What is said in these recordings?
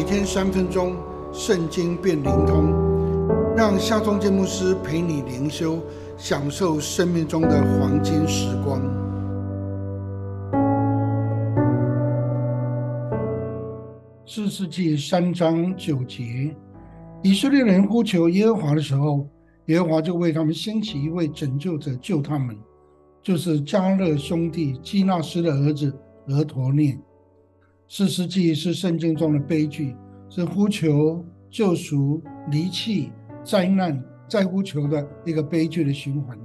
每天三分钟，圣经变灵通，让夏忠建牧师陪你灵修，享受生命中的黄金时光。四世纪三章九节，以色列人呼求耶和华的时候，耶和华就为他们兴起一位拯救者救他们，就是加勒兄弟基纳斯的儿子俄陀涅。四世纪是圣经中的悲剧，是呼求救赎、离弃、灾难、再呼求的一个悲剧的循环。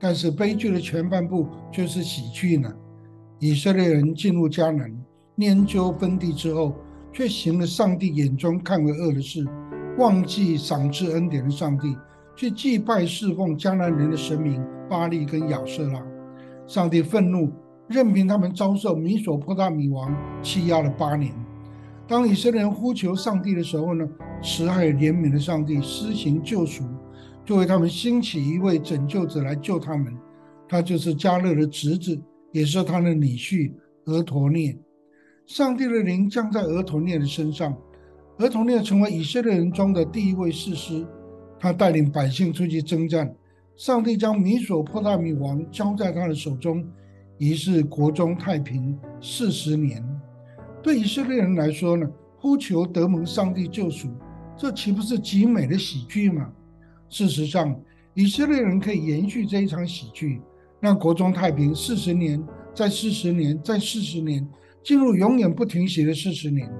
但是悲剧的前半部却是喜剧呢。以色列人进入迦南，研究分地之后，却行了上帝眼中看为恶的事，忘记赏赐恩典的上帝，去祭拜侍奉迦南人的神明巴利跟亚瑟拉。上帝愤怒。任凭他们遭受米索波大米王欺压了八年。当以色列人呼求上帝的时候呢，慈爱怜悯的上帝施行救赎，就为他们兴起一位拯救者来救他们。他就是加勒的侄子，也是他的女婿俄陀涅。上帝的灵降在俄陀涅的身上，俄陀涅成为以色列人中的第一位士师。他带领百姓出去征战，上帝将米索波大米王交在他的手中。于是国中太平四十年。对以色列人来说呢，呼求得蒙上帝救赎，这岂不是极美的喜剧吗？事实上，以色列人可以延续这一场喜剧，让国中太平四十年，在四十年，在四十年，进入永远不停息的四十年。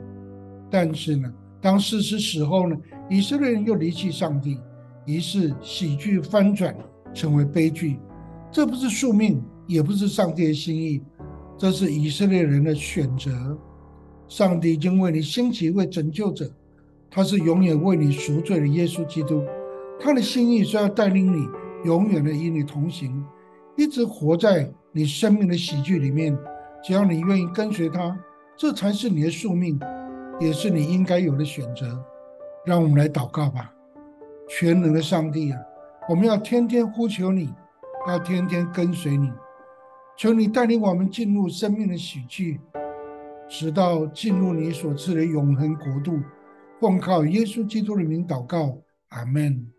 但是呢，当事实死后呢，以色列人又离弃上帝，于是喜剧翻转成为悲剧。这不是宿命。也不是上帝的心意，这是以色列人的选择。上帝已经为你兴起一位拯救者，他是永远为你赎罪的耶稣基督。他的心意是要带领你永远的与你同行，一直活在你生命的喜剧里面。只要你愿意跟随他，这才是你的宿命，也是你应该有的选择。让我们来祷告吧，全能的上帝啊，我们要天天呼求你，要天天跟随你。求你带领我们进入生命的喜剧，直到进入你所赐的永恒国度。奉靠耶稣基督的名祷告，阿门。